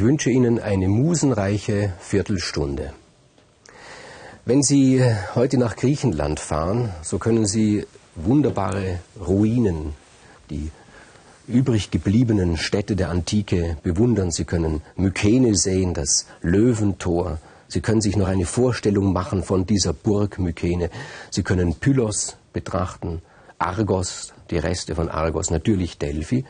Ich wünsche Ihnen eine musenreiche Viertelstunde. Wenn Sie heute nach Griechenland fahren, so können Sie wunderbare Ruinen, die übrig gebliebenen Städte der Antike bewundern. Sie können Mykene sehen, das Löwentor. Sie können sich noch eine Vorstellung machen von dieser Burg Mykene. Sie können Pylos betrachten, Argos, die Reste von Argos, natürlich Delphi.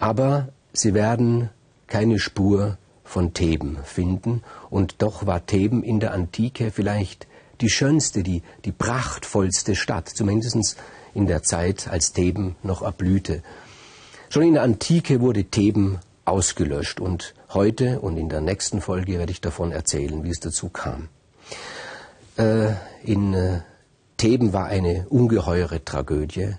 Aber Sie werden keine Spur von Theben finden. Und doch war Theben in der Antike vielleicht die schönste, die, die prachtvollste Stadt, zumindest in der Zeit, als Theben noch erblühte. Schon in der Antike wurde Theben ausgelöscht und heute und in der nächsten Folge werde ich davon erzählen, wie es dazu kam. Äh, in äh, Theben war eine ungeheure Tragödie.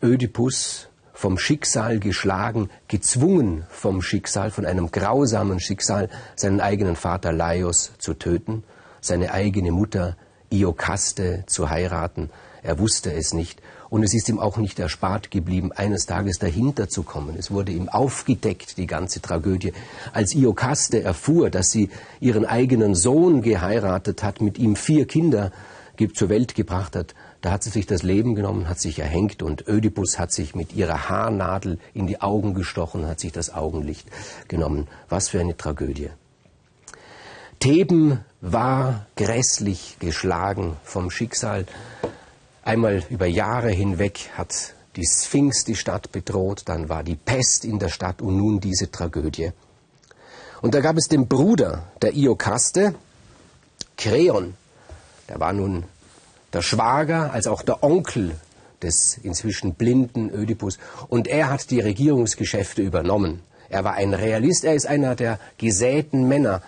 Ödipus vom Schicksal geschlagen, gezwungen vom Schicksal, von einem grausamen Schicksal, seinen eigenen Vater Laios zu töten, seine eigene Mutter Iokaste zu heiraten. Er wusste es nicht. Und es ist ihm auch nicht erspart geblieben, eines Tages dahinter zu kommen. Es wurde ihm aufgedeckt, die ganze Tragödie. Als Iokaste erfuhr, dass sie ihren eigenen Sohn geheiratet hat, mit ihm vier Kinder zur Welt gebracht hat, da hat sie sich das Leben genommen, hat sich erhängt und Ödipus hat sich mit ihrer Haarnadel in die Augen gestochen, hat sich das Augenlicht genommen. Was für eine Tragödie. Theben war grässlich geschlagen vom Schicksal. Einmal über Jahre hinweg hat die Sphinx die Stadt bedroht, dann war die Pest in der Stadt und nun diese Tragödie. Und da gab es den Bruder der Iokaste, Kreon, der war nun der Schwager als auch der Onkel des inzwischen blinden Ödipus. Und er hat die Regierungsgeschäfte übernommen. Er war ein Realist, er ist einer der gesäten Männer.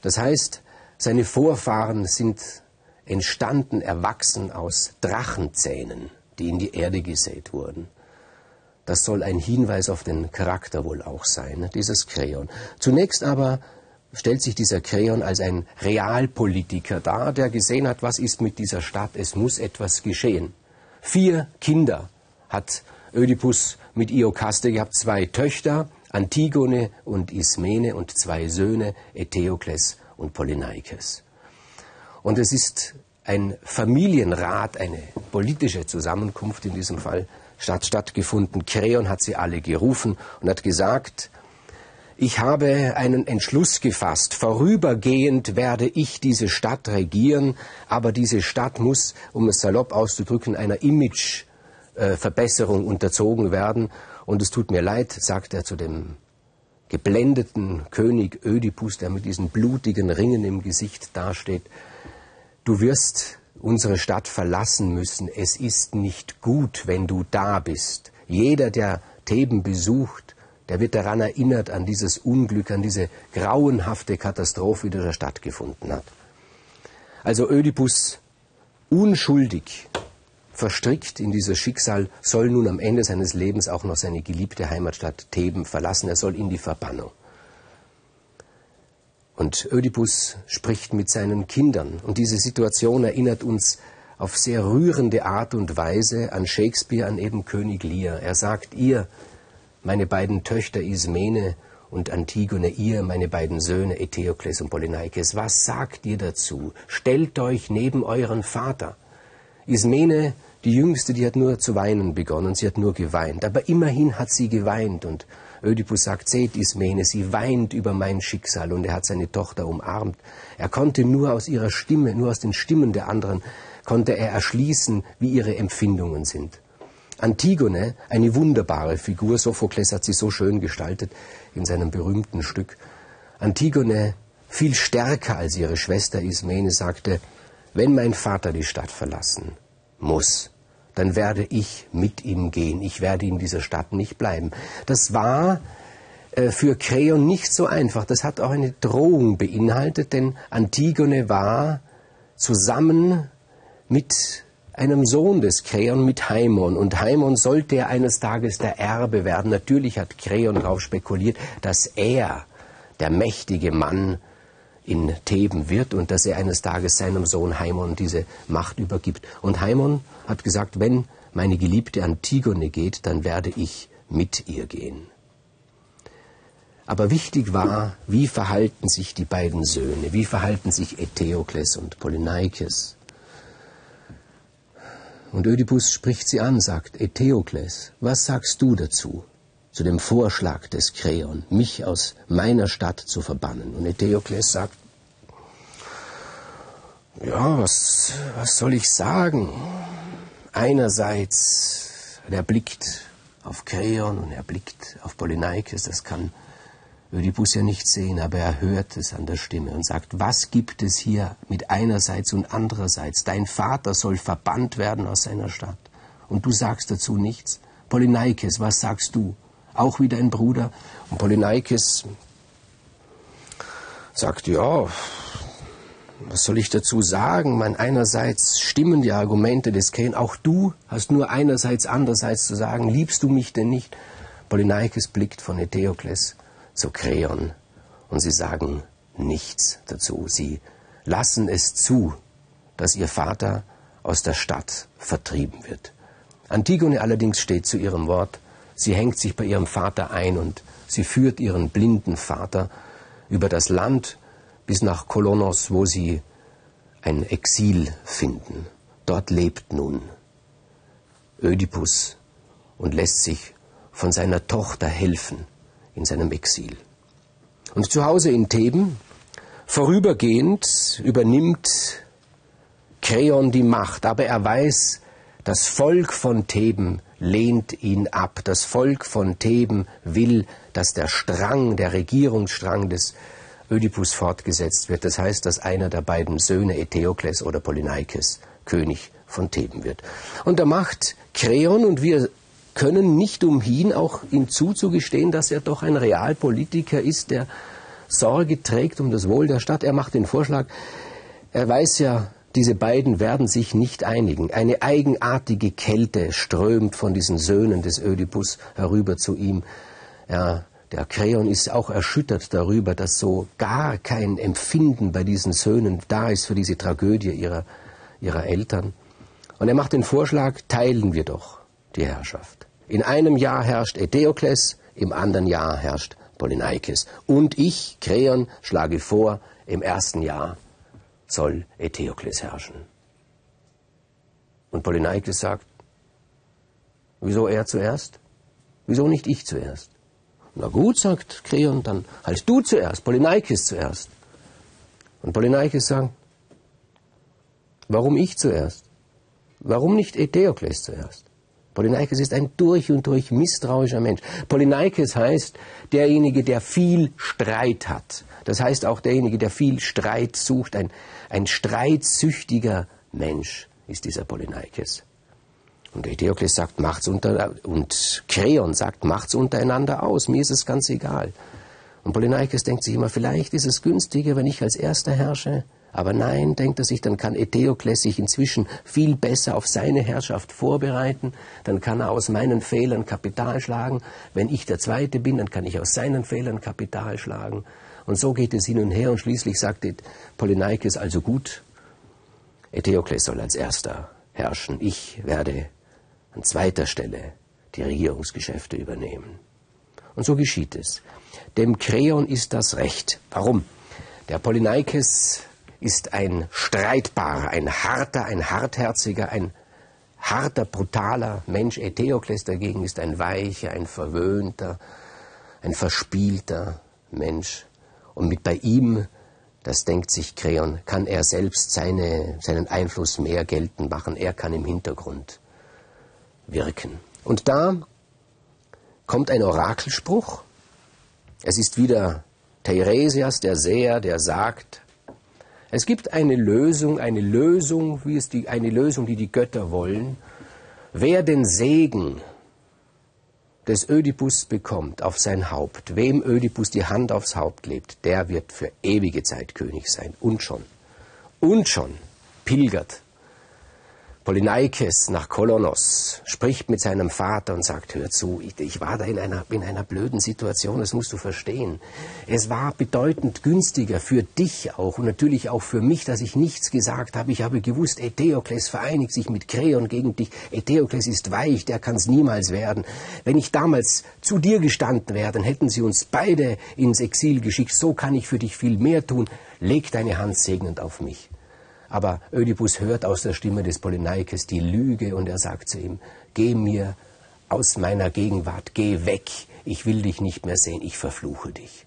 Das heißt, seine Vorfahren sind entstanden, erwachsen aus Drachenzähnen, die in die Erde gesät wurden. Das soll ein Hinweis auf den Charakter wohl auch sein, dieses Kreon. Zunächst aber stellt sich dieser Kreon als ein Realpolitiker dar, der gesehen hat, was ist mit dieser Stadt, es muss etwas geschehen. Vier Kinder hat Ödipus mit Iokaste gehabt, zwei Töchter, Antigone und Ismene und zwei Söhne, Eteokles und Polyneikes. Und es ist ein Familienrat, eine politische Zusammenkunft in diesem Fall statt, stattgefunden. Kreon hat sie alle gerufen und hat gesagt, ich habe einen Entschluss gefasst. Vorübergehend werde ich diese Stadt regieren, aber diese Stadt muss, um es salopp auszudrücken, einer Imageverbesserung unterzogen werden. Und es tut mir leid, sagt er zu dem geblendeten König Ödipus, der mit diesen blutigen Ringen im Gesicht dasteht. Du wirst unsere Stadt verlassen müssen. Es ist nicht gut, wenn du da bist. Jeder, der Theben besucht, der wird daran erinnert an dieses Unglück, an diese grauenhafte Katastrophe, die da stattgefunden hat. Also Ödipus, unschuldig verstrickt in dieses Schicksal, soll nun am Ende seines Lebens auch noch seine geliebte Heimatstadt Theben verlassen. Er soll in die Verbannung. Und Ödipus spricht mit seinen Kindern. Und diese Situation erinnert uns auf sehr rührende Art und Weise an Shakespeare, an eben König Lear. Er sagt, ihr meine beiden Töchter Ismene und Antigone, ihr, meine beiden Söhne Eteokles und Polyneikes, was sagt ihr dazu? Stellt euch neben euren Vater. Ismene, die Jüngste, die hat nur zu weinen begonnen, sie hat nur geweint, aber immerhin hat sie geweint und Ödipus sagt, seht Ismene, sie weint über mein Schicksal und er hat seine Tochter umarmt. Er konnte nur aus ihrer Stimme, nur aus den Stimmen der anderen, konnte er erschließen, wie ihre Empfindungen sind. Antigone, eine wunderbare Figur, Sophokles hat sie so schön gestaltet in seinem berühmten Stück. Antigone, viel stärker als ihre Schwester Ismene, sagte, wenn mein Vater die Stadt verlassen muss, dann werde ich mit ihm gehen. Ich werde in dieser Stadt nicht bleiben. Das war äh, für Kreon nicht so einfach. Das hat auch eine Drohung beinhaltet, denn Antigone war zusammen mit einem Sohn des Kreon mit Haimon. Und Haimon sollte er eines Tages der Erbe werden. Natürlich hat Kreon darauf spekuliert, dass er der mächtige Mann in Theben wird und dass er eines Tages seinem Sohn Haimon diese Macht übergibt. Und Haimon hat gesagt, wenn meine geliebte Antigone geht, dann werde ich mit ihr gehen. Aber wichtig war, wie verhalten sich die beiden Söhne, wie verhalten sich Eteokles und Polyneikes. Und Ödipus spricht sie an, sagt, Eteokles, was sagst du dazu, zu dem Vorschlag des Kreon, mich aus meiner Stadt zu verbannen? Und Eteokles sagt, ja, was, was soll ich sagen? Einerseits, er blickt auf Kreon und er blickt auf Polyneikes, das kann Ödipus ja nicht sehen, aber er hört es an der Stimme und sagt, was gibt es hier mit einerseits und andererseits? Dein Vater soll verbannt werden aus seiner Stadt. Und du sagst dazu nichts. Polyneikes, was sagst du? Auch wie dein Bruder? Und Polyneikes sagt, ja, was soll ich dazu sagen? Man, einerseits stimmen die Argumente des Cain, auch du hast nur einerseits, andererseits zu sagen, liebst du mich denn nicht? Polyneikes blickt von Eteokles Kreon und sie sagen nichts dazu. Sie lassen es zu, dass ihr Vater aus der Stadt vertrieben wird. Antigone allerdings steht zu ihrem Wort. Sie hängt sich bei ihrem Vater ein und sie führt ihren blinden Vater über das Land bis nach Kolonos, wo sie ein Exil finden. Dort lebt nun Ödipus und lässt sich von seiner Tochter helfen in seinem Exil. Und zu Hause in Theben, vorübergehend, übernimmt Kreon die Macht, aber er weiß, das Volk von Theben lehnt ihn ab. Das Volk von Theben will, dass der Strang, der Regierungsstrang des Ödipus fortgesetzt wird. Das heißt, dass einer der beiden Söhne, Eteokles oder Polyneikes, König von Theben wird. Und da macht Kreon, und wir können nicht umhin, auch ihm zuzugestehen, dass er doch ein Realpolitiker ist, der Sorge trägt um das Wohl der Stadt. Er macht den Vorschlag, er weiß ja, diese beiden werden sich nicht einigen. Eine eigenartige Kälte strömt von diesen Söhnen des Ödipus herüber zu ihm. Ja, der Kreon ist auch erschüttert darüber, dass so gar kein Empfinden bei diesen Söhnen da ist für diese Tragödie ihrer, ihrer Eltern. Und er macht den Vorschlag, teilen wir doch die Herrschaft. In einem Jahr herrscht Eteokles, im anderen Jahr herrscht Polyneikes. Und ich, Kreon, schlage vor, im ersten Jahr soll Eteokles herrschen. Und Polyneikes sagt, wieso er zuerst? Wieso nicht ich zuerst? Na gut, sagt Kreon, dann halt du zuerst, Polyneikes zuerst. Und Polyneikes sagt, warum ich zuerst? Warum nicht Eteokles zuerst? Polyneikes ist ein durch und durch misstrauischer Mensch. Polyneikes heißt derjenige, der viel Streit hat. Das heißt auch derjenige, der viel Streit sucht. Ein, ein streitsüchtiger Mensch ist dieser Polyneikes. Und Eteokles sagt, macht's unter, und Kreon sagt, macht's untereinander aus. Mir ist es ganz egal. Und Polyneikes denkt sich immer, vielleicht ist es günstiger, wenn ich als Erster herrsche. Aber nein, denkt er sich, dann kann Eteokles sich inzwischen viel besser auf seine Herrschaft vorbereiten, dann kann er aus meinen Fehlern Kapital schlagen. Wenn ich der Zweite bin, dann kann ich aus seinen Fehlern Kapital schlagen. Und so geht es hin und her und schließlich sagt Polyneikes also gut, Eteokles soll als Erster herrschen. Ich werde an zweiter Stelle die Regierungsgeschäfte übernehmen. Und so geschieht es. Dem Kreon ist das Recht. Warum? Der Polyneikes ist ein streitbarer, ein harter, ein hartherziger, ein harter, brutaler Mensch. Eteokles dagegen ist ein weicher, ein verwöhnter, ein verspielter Mensch. Und mit bei ihm, das denkt sich Kreon, kann er selbst seine, seinen Einfluss mehr geltend machen. Er kann im Hintergrund wirken. Und da kommt ein Orakelspruch. Es ist wieder Teiresias, der Seher, der sagt, es gibt eine Lösung, eine Lösung, wie es die, eine Lösung, die die Götter wollen. Wer den Segen des Ödipus bekommt auf sein Haupt, wem Ödipus die Hand aufs Haupt lebt, der wird für ewige Zeit König sein. Und schon, und schon pilgert Polyneikes nach Kolonos, spricht mit seinem Vater und sagt, hör zu, ich, ich, war da in einer, in einer blöden Situation, das musst du verstehen. Es war bedeutend günstiger für dich auch und natürlich auch für mich, dass ich nichts gesagt habe. Ich habe gewusst, Eteokles vereinigt sich mit Kreon gegen dich. Eteokles ist weich, der kann es niemals werden. Wenn ich damals zu dir gestanden wäre, dann hätten sie uns beide ins Exil geschickt. So kann ich für dich viel mehr tun. Leg deine Hand segnend auf mich. Aber Ödipus hört aus der Stimme des Polyneikes die Lüge und er sagt zu ihm, geh mir aus meiner Gegenwart, geh weg, ich will dich nicht mehr sehen, ich verfluche dich.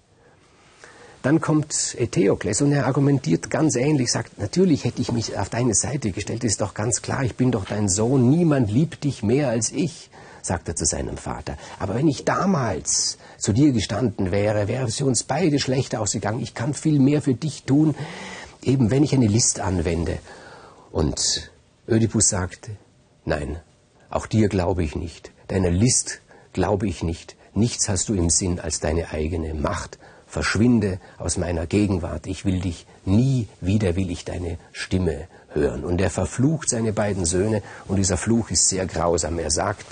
Dann kommt Eteokles und er argumentiert ganz ähnlich, sagt, natürlich hätte ich mich auf deine Seite gestellt, ist doch ganz klar, ich bin doch dein Sohn, niemand liebt dich mehr als ich, sagt er zu seinem Vater. Aber wenn ich damals zu dir gestanden wäre, wäre es für uns beide schlechter ausgegangen, ich kann viel mehr für dich tun, eben wenn ich eine List anwende. Und Ödipus sagte, nein, auch dir glaube ich nicht, deiner List glaube ich nicht, nichts hast du im Sinn als deine eigene Macht. Verschwinde aus meiner Gegenwart, ich will dich nie wieder, will ich deine Stimme hören. Und er verflucht seine beiden Söhne, und dieser Fluch ist sehr grausam. Er sagt,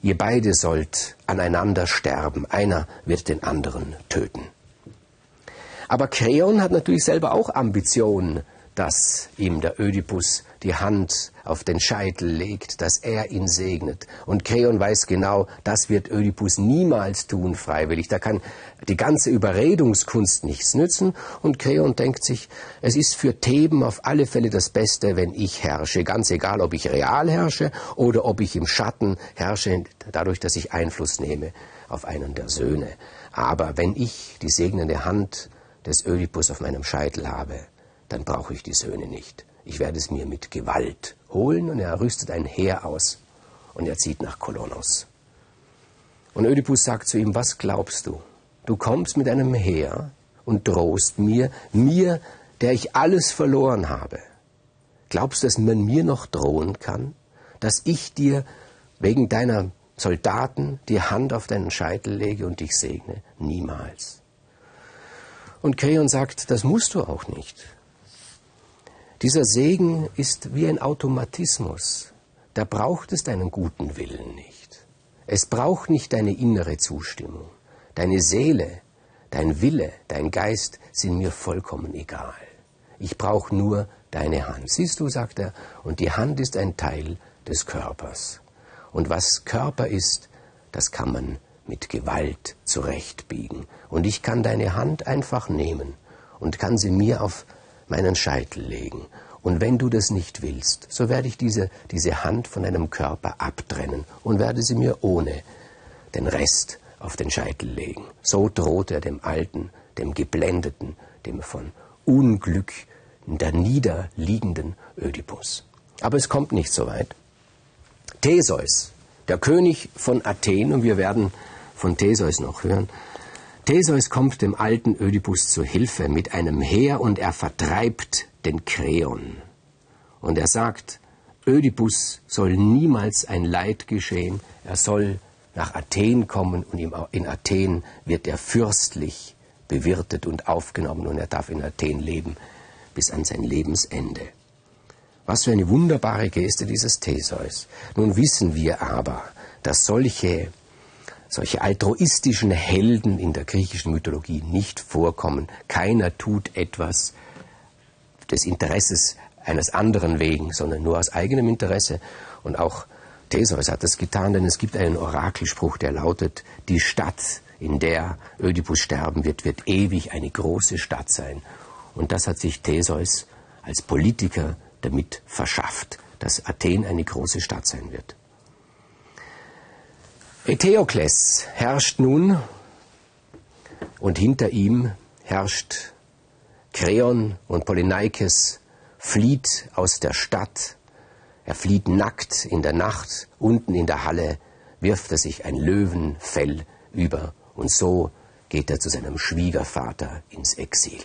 ihr beide sollt aneinander sterben, einer wird den anderen töten. Aber Kreon hat natürlich selber auch Ambitionen, dass ihm der Ödipus die Hand auf den Scheitel legt, dass er ihn segnet. Und Kreon weiß genau, das wird Ödipus niemals tun, freiwillig. Da kann die ganze Überredungskunst nichts nützen. Und Kreon denkt sich, es ist für Theben auf alle Fälle das Beste, wenn ich herrsche. Ganz egal, ob ich real herrsche oder ob ich im Schatten herrsche, dadurch, dass ich Einfluss nehme auf einen der Söhne. Aber wenn ich die segnende Hand des Ödipus auf meinem Scheitel habe, dann brauche ich die Söhne nicht. Ich werde es mir mit Gewalt holen und er rüstet ein Heer aus und er zieht nach Kolonos. Und Ödipus sagt zu ihm, was glaubst du? Du kommst mit einem Heer und drohst mir, mir, der ich alles verloren habe. Glaubst du, dass man mir noch drohen kann, dass ich dir wegen deiner Soldaten die Hand auf deinen Scheitel lege und dich segne? Niemals. Und Kreon sagt, das musst du auch nicht. Dieser Segen ist wie ein Automatismus. Da braucht es deinen guten Willen nicht. Es braucht nicht deine innere Zustimmung. Deine Seele, dein Wille, dein Geist sind mir vollkommen egal. Ich brauche nur deine Hand. Siehst du, sagt er, und die Hand ist ein Teil des Körpers. Und was Körper ist, das kann man mit Gewalt zurechtbiegen. Und ich kann deine Hand einfach nehmen und kann sie mir auf meinen Scheitel legen. Und wenn du das nicht willst, so werde ich diese, diese Hand von deinem Körper abtrennen und werde sie mir ohne den Rest auf den Scheitel legen. So droht er dem Alten, dem Geblendeten, dem von Unglück der niederliegenden Ödipus. Aber es kommt nicht so weit. Theseus, der König von Athen, und wir werden von Theseus noch hören. Theseus kommt dem alten Ödipus zu Hilfe mit einem Heer und er vertreibt den Kreon. Und er sagt, Ödipus soll niemals ein Leid geschehen, er soll nach Athen kommen und in Athen wird er fürstlich bewirtet und aufgenommen und er darf in Athen leben bis an sein Lebensende. Was für eine wunderbare Geste dieses Theseus. Nun wissen wir aber, dass solche solche altruistischen Helden in der griechischen Mythologie nicht vorkommen. Keiner tut etwas des Interesses eines anderen wegen, sondern nur aus eigenem Interesse. Und auch Theseus hat das getan, denn es gibt einen Orakelspruch, der lautet, die Stadt, in der Ödipus sterben wird, wird ewig eine große Stadt sein. Und das hat sich Theseus als Politiker damit verschafft, dass Athen eine große Stadt sein wird. Eteokles herrscht nun und hinter ihm herrscht Kreon und Polyneikes flieht aus der Stadt. Er flieht nackt in der Nacht, unten in der Halle wirft er sich ein Löwenfell über und so geht er zu seinem Schwiegervater ins Exil.